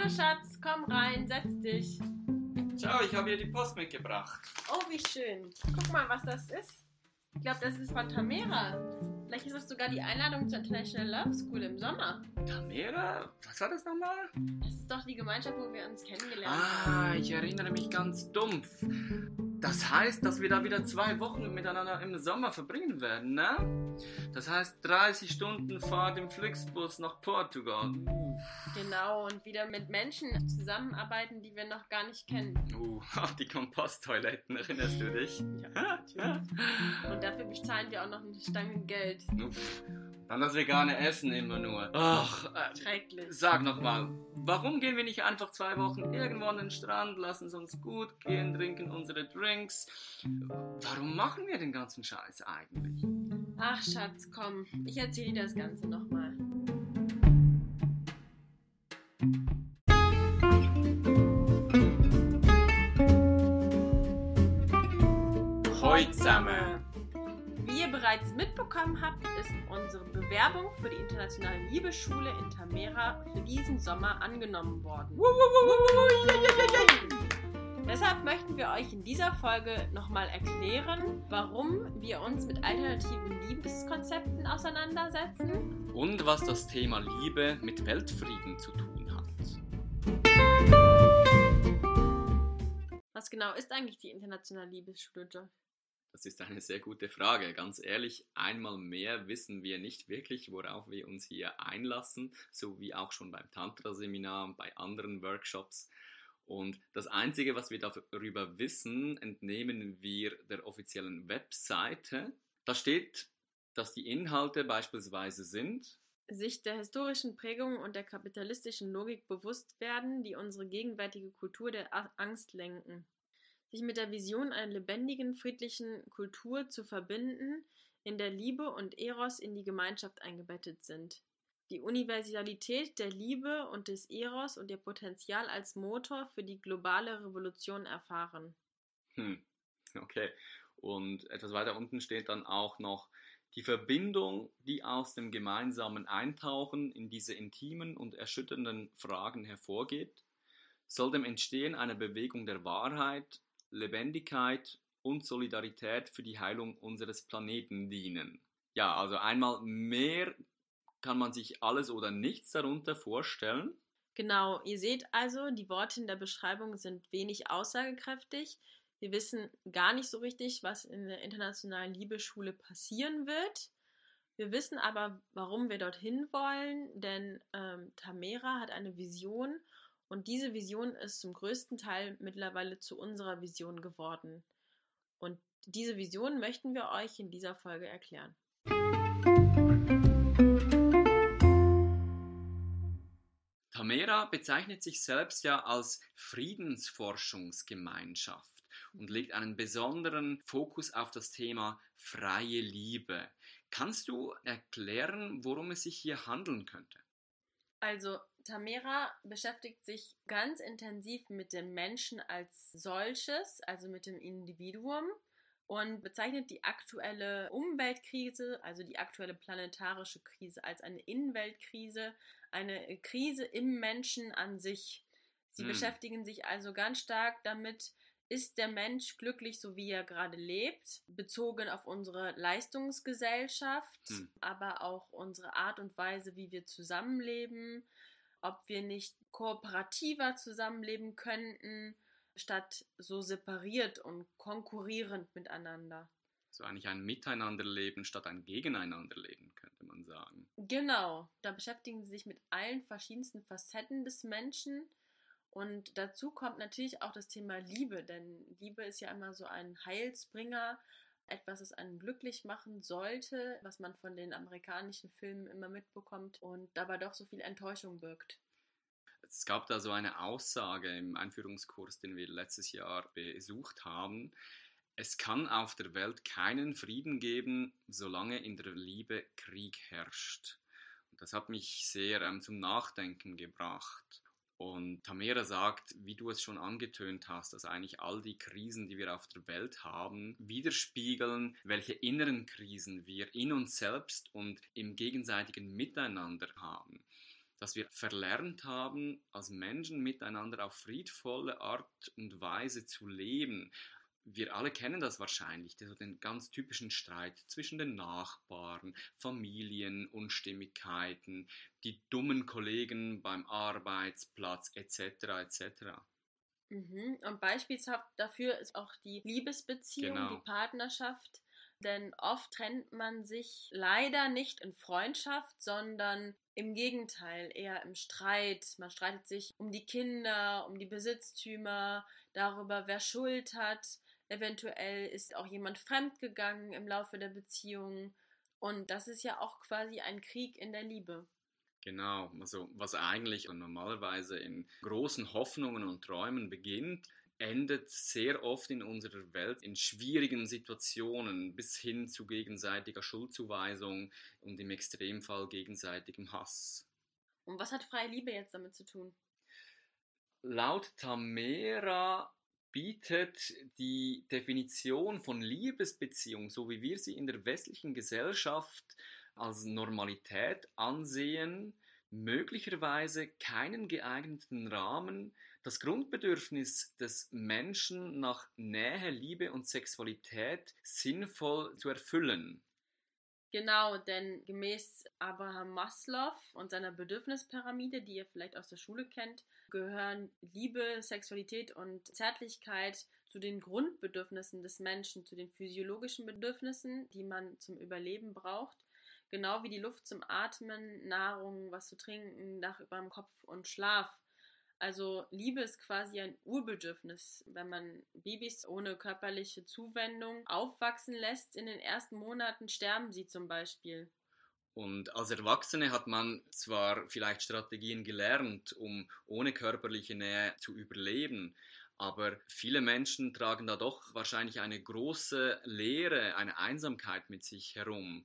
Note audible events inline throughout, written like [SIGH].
Hallo Schatz, komm rein, setz dich. Ciao, ich habe hier die Post mitgebracht. Oh, wie schön. Guck mal, was das ist. Ich glaube, das ist von Tamera. Vielleicht ist das sogar die Einladung zur International Love School im Sommer. Tamera? Was war das nochmal? Das ist doch die Gemeinschaft, wo wir uns kennengelernt Ah, haben. ich erinnere mich ganz dumpf. Das heißt, dass wir da wieder zwei Wochen miteinander im Sommer verbringen werden, ne? Das heißt 30 Stunden Fahrt im Flixbus nach Portugal. Genau, und wieder mit Menschen zusammenarbeiten, die wir noch gar nicht kennen. Uh, [LAUGHS] die Komposttoiletten, erinnerst du dich? Ja, natürlich. [LAUGHS] Und dafür bezahlen wir auch noch eine Stange Geld. Uff. Dann das vegane Essen immer nur. Ach, äh, Schrecklich. Sag nochmal, warum gehen wir nicht einfach zwei Wochen irgendwo an den Strand, lassen es uns gut gehen, trinken unsere Drinks? Warum machen wir den ganzen Scheiß eigentlich? Ach, Schatz, komm. Ich erzähle dir das Ganze nochmal. Heute zusammen. Bereits mitbekommen habt, ist unsere Bewerbung für die internationale Liebesschule in Tamera für diesen Sommer angenommen worden. Deshalb möchten wir euch in dieser Folge nochmal erklären, warum wir uns mit alternativen Liebeskonzepten auseinandersetzen. Und was das Thema Liebe mit Weltfrieden zu tun hat. Was genau ist eigentlich die internationale Liebesschule, Joy? Das ist eine sehr gute Frage. Ganz ehrlich, einmal mehr wissen wir nicht wirklich, worauf wir uns hier einlassen, so wie auch schon beim Tantra-Seminar und bei anderen Workshops. Und das Einzige, was wir darüber wissen, entnehmen wir der offiziellen Webseite. Da steht, dass die Inhalte beispielsweise sind, sich der historischen Prägung und der kapitalistischen Logik bewusst werden, die unsere gegenwärtige Kultur der Angst lenken. Sich mit der Vision einer lebendigen, friedlichen Kultur zu verbinden, in der Liebe und Eros in die Gemeinschaft eingebettet sind. Die Universalität der Liebe und des Eros und ihr Potenzial als Motor für die globale Revolution erfahren. Hm, okay. Und etwas weiter unten steht dann auch noch die Verbindung, die aus dem gemeinsamen Eintauchen in diese intimen und erschütternden Fragen hervorgeht, soll dem Entstehen einer Bewegung der Wahrheit, Lebendigkeit und Solidarität für die Heilung unseres Planeten dienen. Ja, also einmal mehr kann man sich alles oder nichts darunter vorstellen. Genau, ihr seht also, die Worte in der Beschreibung sind wenig aussagekräftig. Wir wissen gar nicht so richtig, was in der internationalen Liebesschule passieren wird. Wir wissen aber, warum wir dorthin wollen, denn ähm, Tamera hat eine Vision und diese Vision ist zum größten Teil mittlerweile zu unserer Vision geworden. Und diese Vision möchten wir euch in dieser Folge erklären. Tamera bezeichnet sich selbst ja als Friedensforschungsgemeinschaft und legt einen besonderen Fokus auf das Thema freie Liebe. Kannst du erklären, worum es sich hier handeln könnte? Also, Tamera beschäftigt sich ganz intensiv mit dem Menschen als solches, also mit dem Individuum und bezeichnet die aktuelle Umweltkrise, also die aktuelle planetarische Krise, als eine Innenweltkrise, eine Krise im Menschen an sich. Sie Hm. beschäftigen sich also ganz stark damit, ist der Mensch glücklich, so wie er gerade lebt, bezogen auf unsere Leistungsgesellschaft, Hm. aber auch unsere Art und Weise, wie wir zusammenleben, ob wir nicht kooperativer zusammenleben könnten, statt so separiert und konkurrierend miteinander. So eigentlich ein Miteinanderleben statt ein Gegeneinanderleben, könnte man sagen. Genau, da beschäftigen sie sich mit allen verschiedensten Facetten des Menschen. Und dazu kommt natürlich auch das Thema Liebe, denn Liebe ist ja immer so ein Heilsbringer, etwas, das einen glücklich machen sollte, was man von den amerikanischen Filmen immer mitbekommt und dabei doch so viel Enttäuschung birgt. Es gab da so eine Aussage im Einführungskurs, den wir letztes Jahr besucht haben. Es kann auf der Welt keinen Frieden geben, solange in der Liebe Krieg herrscht. Das hat mich sehr ähm, zum Nachdenken gebracht. Und Tamera sagt, wie du es schon angetönt hast, dass eigentlich all die Krisen, die wir auf der Welt haben, widerspiegeln, welche inneren Krisen wir in uns selbst und im gegenseitigen Miteinander haben. dass wir verlernt haben, als Menschen miteinander auf friedvolle Art und Weise zu leben. Wir alle kennen das wahrscheinlich, den ganz typischen Streit zwischen den Nachbarn, Familien, Unstimmigkeiten, die dummen Kollegen beim Arbeitsplatz etc. etc. Mhm. Und beispielshaft dafür ist auch die Liebesbeziehung, genau. die Partnerschaft. Denn oft trennt man sich leider nicht in Freundschaft, sondern im Gegenteil, eher im Streit. Man streitet sich um die Kinder, um die Besitztümer, darüber, wer Schuld hat. Eventuell ist auch jemand fremdgegangen im Laufe der Beziehung. Und das ist ja auch quasi ein Krieg in der Liebe. Genau, also was eigentlich normalerweise in großen Hoffnungen und Träumen beginnt, endet sehr oft in unserer Welt in schwierigen Situationen bis hin zu gegenseitiger Schuldzuweisung und im Extremfall gegenseitigem Hass. Und was hat freie Liebe jetzt damit zu tun? Laut Tamera bietet die Definition von Liebesbeziehung, so wie wir sie in der westlichen Gesellschaft als Normalität ansehen, möglicherweise keinen geeigneten Rahmen, das Grundbedürfnis des Menschen nach Nähe, Liebe und Sexualität sinnvoll zu erfüllen. Genau, denn gemäß Abraham Maslow und seiner Bedürfnispyramide, die ihr vielleicht aus der Schule kennt, gehören Liebe, Sexualität und Zärtlichkeit zu den Grundbedürfnissen des Menschen, zu den physiologischen Bedürfnissen, die man zum Überleben braucht. Genau wie die Luft zum Atmen, Nahrung, was zu trinken, Dach über dem Kopf und Schlaf. Also Liebe ist quasi ein Urbedürfnis. Wenn man Babys ohne körperliche Zuwendung aufwachsen lässt, in den ersten Monaten sterben sie zum Beispiel. Und als Erwachsene hat man zwar vielleicht Strategien gelernt, um ohne körperliche Nähe zu überleben, aber viele Menschen tragen da doch wahrscheinlich eine große Leere, eine Einsamkeit mit sich herum.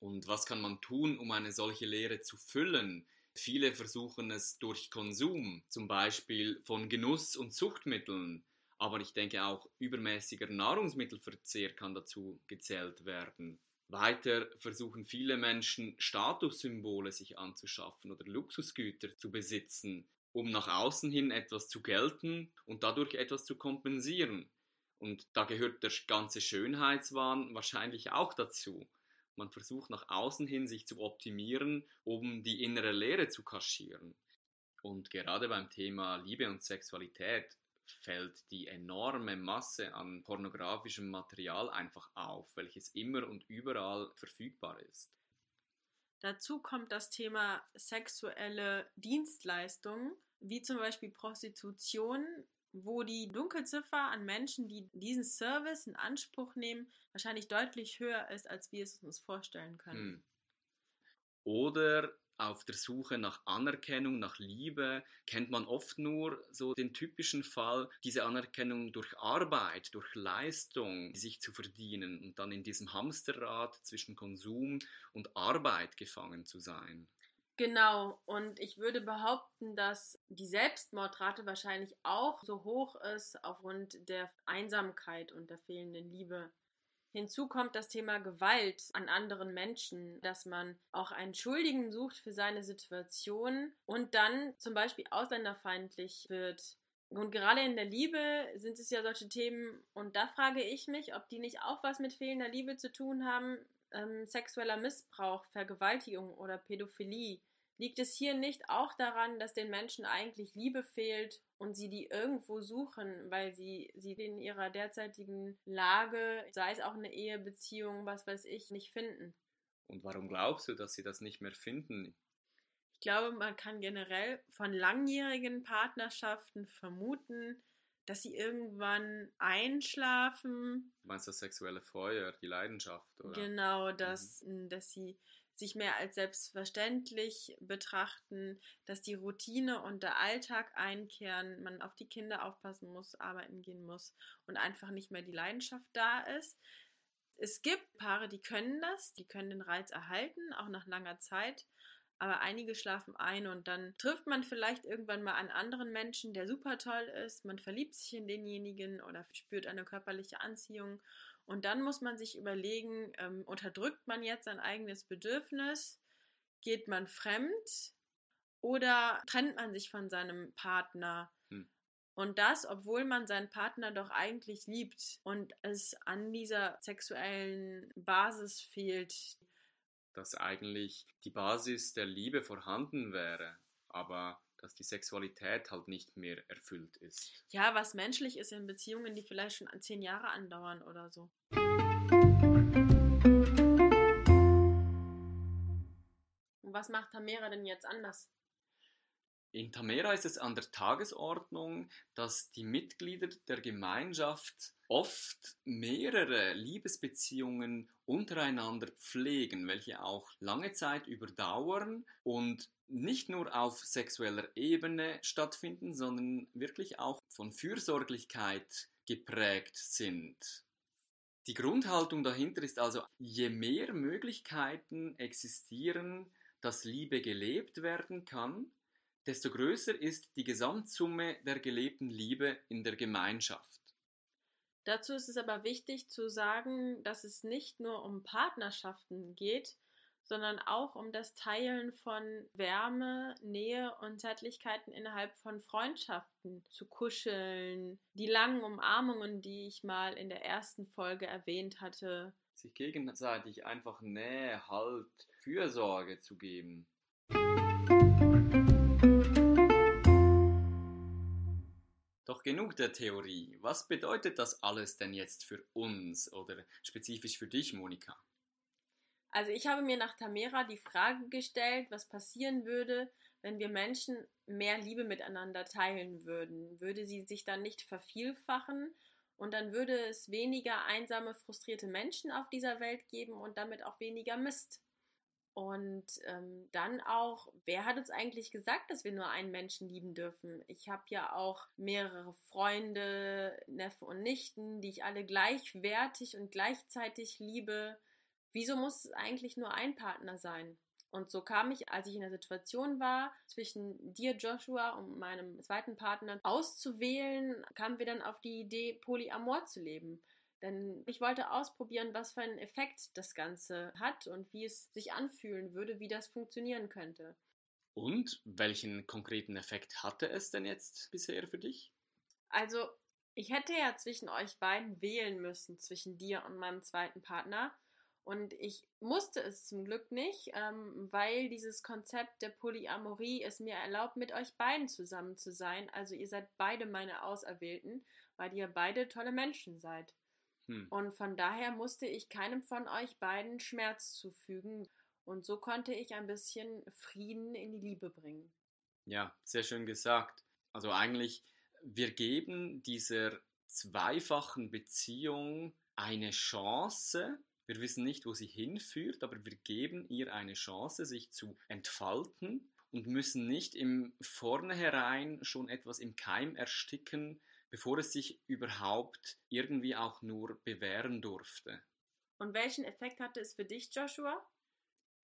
Und was kann man tun, um eine solche Leere zu füllen? Viele versuchen es durch Konsum, zum Beispiel von Genuss- und Zuchtmitteln. Aber ich denke auch übermäßiger Nahrungsmittelverzehr kann dazu gezählt werden. Weiter versuchen viele Menschen Statussymbole sich anzuschaffen oder Luxusgüter zu besitzen, um nach außen hin etwas zu gelten und dadurch etwas zu kompensieren. Und da gehört der ganze Schönheitswahn wahrscheinlich auch dazu. Man versucht nach außen hin sich zu optimieren, um die innere Leere zu kaschieren. Und gerade beim Thema Liebe und Sexualität fällt die enorme Masse an pornografischem Material einfach auf, welches immer und überall verfügbar ist. Dazu kommt das Thema sexuelle Dienstleistungen, wie zum Beispiel Prostitution wo die Dunkelziffer an Menschen, die diesen Service in Anspruch nehmen, wahrscheinlich deutlich höher ist, als wir es uns vorstellen können. Hm. Oder auf der Suche nach Anerkennung, nach Liebe, kennt man oft nur so den typischen Fall, diese Anerkennung durch Arbeit, durch Leistung, sich zu verdienen und dann in diesem Hamsterrad zwischen Konsum und Arbeit gefangen zu sein. Genau, und ich würde behaupten, dass die Selbstmordrate wahrscheinlich auch so hoch ist aufgrund der Einsamkeit und der fehlenden Liebe. Hinzu kommt das Thema Gewalt an anderen Menschen, dass man auch einen Schuldigen sucht für seine Situation und dann zum Beispiel ausländerfeindlich wird. Und gerade in der Liebe sind es ja solche Themen, und da frage ich mich, ob die nicht auch was mit fehlender Liebe zu tun haben, ähm, sexueller Missbrauch, Vergewaltigung oder Pädophilie. Liegt es hier nicht auch daran, dass den Menschen eigentlich Liebe fehlt und sie die irgendwo suchen, weil sie sie in ihrer derzeitigen Lage, sei es auch eine Ehebeziehung, was weiß ich, nicht finden? Und warum glaubst du, dass sie das nicht mehr finden? Ich glaube, man kann generell von langjährigen Partnerschaften vermuten, dass sie irgendwann einschlafen. Du meinst das sexuelle Feuer, die Leidenschaft, oder? Genau, dass, mhm. dass sie sich mehr als selbstverständlich betrachten, dass die Routine und der Alltag einkehren, man auf die Kinder aufpassen muss, arbeiten gehen muss und einfach nicht mehr die Leidenschaft da ist. Es gibt Paare, die können das, die können den Reiz erhalten, auch nach langer Zeit aber einige schlafen ein und dann trifft man vielleicht irgendwann mal einen anderen Menschen, der super toll ist, man verliebt sich in denjenigen oder spürt eine körperliche Anziehung und dann muss man sich überlegen, ähm, unterdrückt man jetzt sein eigenes Bedürfnis, geht man fremd Oder trennt man sich von seinem Partner? Hm. Und das, obwohl man seinen Partner doch eigentlich liebt und es an dieser sexuellen Basis fehlt. Dass eigentlich die Basis der Liebe vorhanden wäre, aber dass die Sexualität halt nicht mehr erfüllt ist. Ja, was menschlich ist in Beziehungen, die vielleicht schon zehn Jahre andauern oder so. Und was macht Tamera denn jetzt anders? In Tamera ist es an der Tagesordnung, dass die Mitglieder der Gemeinschaft oft mehrere Liebesbeziehungen untereinander pflegen, welche auch lange Zeit überdauern und nicht nur auf sexueller Ebene stattfinden, sondern wirklich auch von Fürsorglichkeit geprägt sind. Die Grundhaltung dahinter ist also, je mehr Möglichkeiten existieren, dass Liebe gelebt werden kann, desto größer ist die Gesamtsumme der gelebten Liebe in der Gemeinschaft. Dazu ist es aber wichtig zu sagen, dass es nicht nur um Partnerschaften geht, sondern auch um das Teilen von Wärme, Nähe und Zärtlichkeiten innerhalb von Freundschaften, zu kuscheln, die langen Umarmungen, die ich mal in der ersten Folge erwähnt hatte. Sich gegenseitig einfach Nähe, Halt, Fürsorge zu geben. Genug der Theorie. Was bedeutet das alles denn jetzt für uns oder spezifisch für dich, Monika? Also ich habe mir nach Tamera die Frage gestellt, was passieren würde, wenn wir Menschen mehr Liebe miteinander teilen würden. Würde sie sich dann nicht vervielfachen und dann würde es weniger einsame, frustrierte Menschen auf dieser Welt geben und damit auch weniger Mist. Und ähm, dann auch, wer hat uns eigentlich gesagt, dass wir nur einen Menschen lieben dürfen? Ich habe ja auch mehrere Freunde, Neffe und Nichten, die ich alle gleichwertig und gleichzeitig liebe. Wieso muss es eigentlich nur ein Partner sein? Und so kam ich, als ich in der Situation war, zwischen dir, Joshua, und meinem zweiten Partner auszuwählen, kamen wir dann auf die Idee, Polyamor zu leben. Denn ich wollte ausprobieren, was für einen Effekt das Ganze hat und wie es sich anfühlen würde, wie das funktionieren könnte. Und welchen konkreten Effekt hatte es denn jetzt bisher für dich? Also, ich hätte ja zwischen euch beiden wählen müssen, zwischen dir und meinem zweiten Partner. Und ich musste es zum Glück nicht, ähm, weil dieses Konzept der Polyamorie es mir erlaubt, mit euch beiden zusammen zu sein. Also ihr seid beide meine Auserwählten, weil ihr beide tolle Menschen seid. Hm. Und von daher musste ich keinem von euch beiden Schmerz zufügen. Und so konnte ich ein bisschen Frieden in die Liebe bringen. Ja, sehr schön gesagt. Also eigentlich, wir geben dieser zweifachen Beziehung eine Chance. Wir wissen nicht, wo sie hinführt, aber wir geben ihr eine Chance, sich zu entfalten und müssen nicht im Vornherein schon etwas im Keim ersticken, bevor es sich überhaupt irgendwie auch nur bewähren durfte. Und welchen Effekt hatte es für dich, Joshua?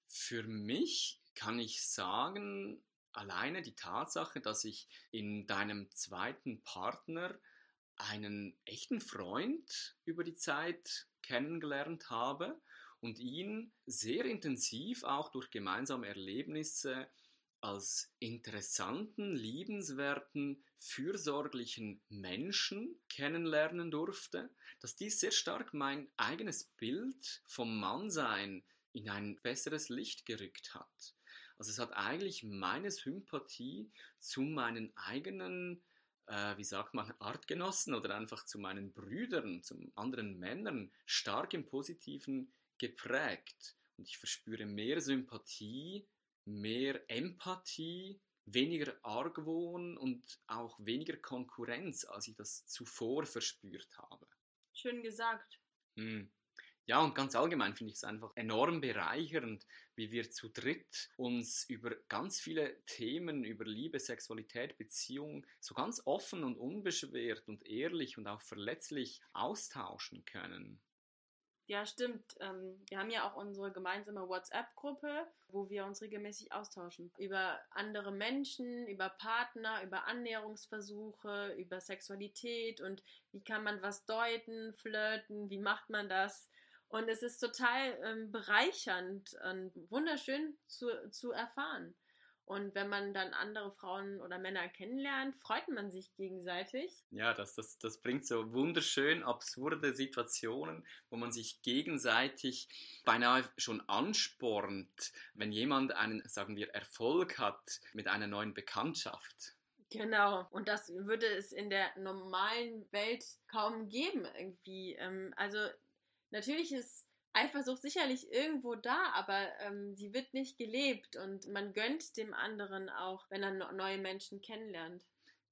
Für mich kann ich sagen, alleine die Tatsache, dass ich in deinem zweiten Partner einen echten Freund über die Zeit kennengelernt habe und ihn sehr intensiv auch durch gemeinsame Erlebnisse als interessanten, liebenswerten, fürsorglichen Menschen kennenlernen durfte, dass dies sehr stark mein eigenes Bild vom Mannsein in ein besseres Licht gerückt hat. Also es hat eigentlich meine Sympathie zu meinen eigenen, äh, wie sagt man, Artgenossen oder einfach zu meinen Brüdern, zu anderen Männern stark im Positiven geprägt. Und ich verspüre mehr Sympathie mehr Empathie, weniger Argwohn und auch weniger Konkurrenz, als ich das zuvor verspürt habe. Schön gesagt. Hm. Ja, und ganz allgemein finde ich es einfach enorm bereichernd, wie wir zu dritt uns über ganz viele Themen, über Liebe, Sexualität, Beziehung, so ganz offen und unbeschwert und ehrlich und auch verletzlich austauschen können. Ja, stimmt. Ähm, wir haben ja auch unsere gemeinsame WhatsApp-Gruppe, wo wir uns regelmäßig austauschen. Über andere Menschen, über Partner, über Annäherungsversuche, über Sexualität und wie kann man was deuten, flirten, wie macht man das. Und es ist total ähm, bereichernd und wunderschön zu, zu erfahren. Und wenn man dann andere Frauen oder Männer kennenlernt, freut man sich gegenseitig. Ja, das, das, das bringt so wunderschön absurde Situationen, wo man sich gegenseitig beinahe schon anspornt, wenn jemand einen, sagen wir, Erfolg hat mit einer neuen Bekanntschaft. Genau. Und das würde es in der normalen Welt kaum geben, irgendwie. Ähm, also, natürlich ist Eifersucht sicherlich irgendwo da, aber ähm, sie wird nicht gelebt und man gönnt dem anderen auch, wenn er neue Menschen kennenlernt.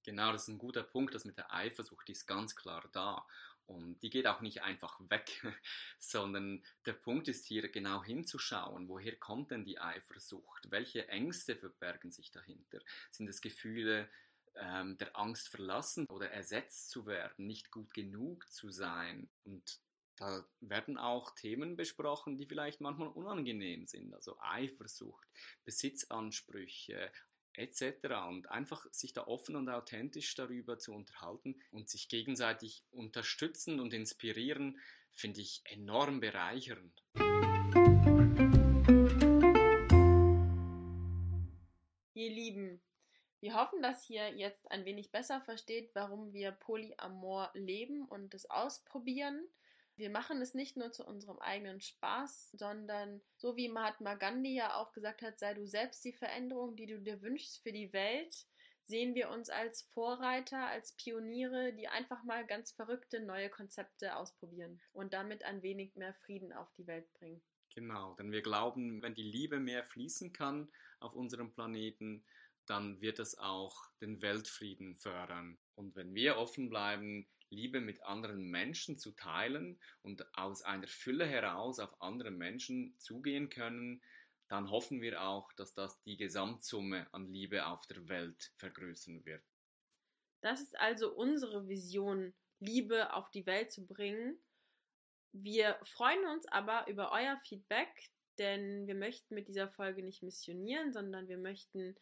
Genau, das ist ein guter Punkt. Das mit der Eifersucht, die ist ganz klar da. Und die geht auch nicht einfach weg, [LAUGHS] sondern der Punkt ist hier genau hinzuschauen, woher kommt denn die Eifersucht? Welche Ängste verbergen sich dahinter? Sind es Gefühle ähm, der Angst verlassen oder ersetzt zu werden, nicht gut genug zu sein? Und da werden auch Themen besprochen, die vielleicht manchmal unangenehm sind, also Eifersucht, Besitzansprüche etc. Und einfach sich da offen und authentisch darüber zu unterhalten und sich gegenseitig unterstützen und inspirieren, finde ich enorm bereichernd. Ihr Lieben, wir hoffen, dass ihr jetzt ein wenig besser versteht, warum wir Polyamor leben und es ausprobieren. Wir machen es nicht nur zu unserem eigenen Spaß, sondern so wie Mahatma Gandhi ja auch gesagt hat, sei du selbst die Veränderung, die du dir wünschst für die Welt, sehen wir uns als Vorreiter, als Pioniere, die einfach mal ganz verrückte neue Konzepte ausprobieren und damit ein wenig mehr Frieden auf die Welt bringen. Genau, denn wir glauben, wenn die Liebe mehr fließen kann auf unserem Planeten, dann wird es auch den Weltfrieden fördern. Und wenn wir offen bleiben, Liebe mit anderen Menschen zu teilen und aus einer Fülle heraus auf andere Menschen zugehen können, dann hoffen wir auch, dass das die Gesamtsumme an Liebe auf der Welt vergrößern wird. Das ist also unsere Vision, Liebe auf die Welt zu bringen. Wir freuen uns aber über euer Feedback, denn wir möchten mit dieser Folge nicht missionieren, sondern wir möchten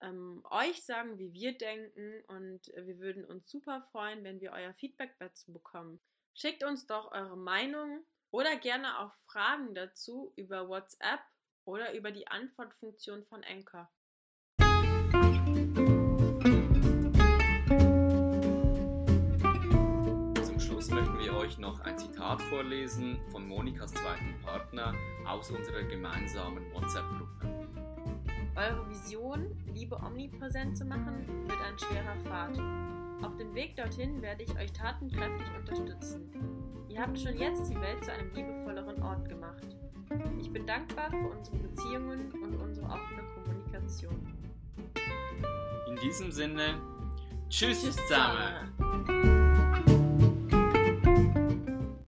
ähm, euch sagen, wie wir denken und wir würden uns super freuen, wenn wir euer Feedback dazu bekommen. Schickt uns doch eure Meinung oder gerne auch Fragen dazu über WhatsApp oder über die Antwortfunktion von Anchor. Zum Schluss möchten wir euch noch ein Zitat vorlesen von Monikas zweiten Partner aus unserer gemeinsamen WhatsApp-Gruppe. Eure Vision, Liebe omnipräsent zu machen, wird ein schwerer Pfad. Auf dem Weg dorthin werde ich euch tatenkräftig unterstützen. Ihr habt schon jetzt die Welt zu einem liebevolleren Ort gemacht. Ich bin dankbar für unsere Beziehungen und unsere offene Kommunikation. In diesem Sinne, tschüss, tschüss zusammen. zusammen.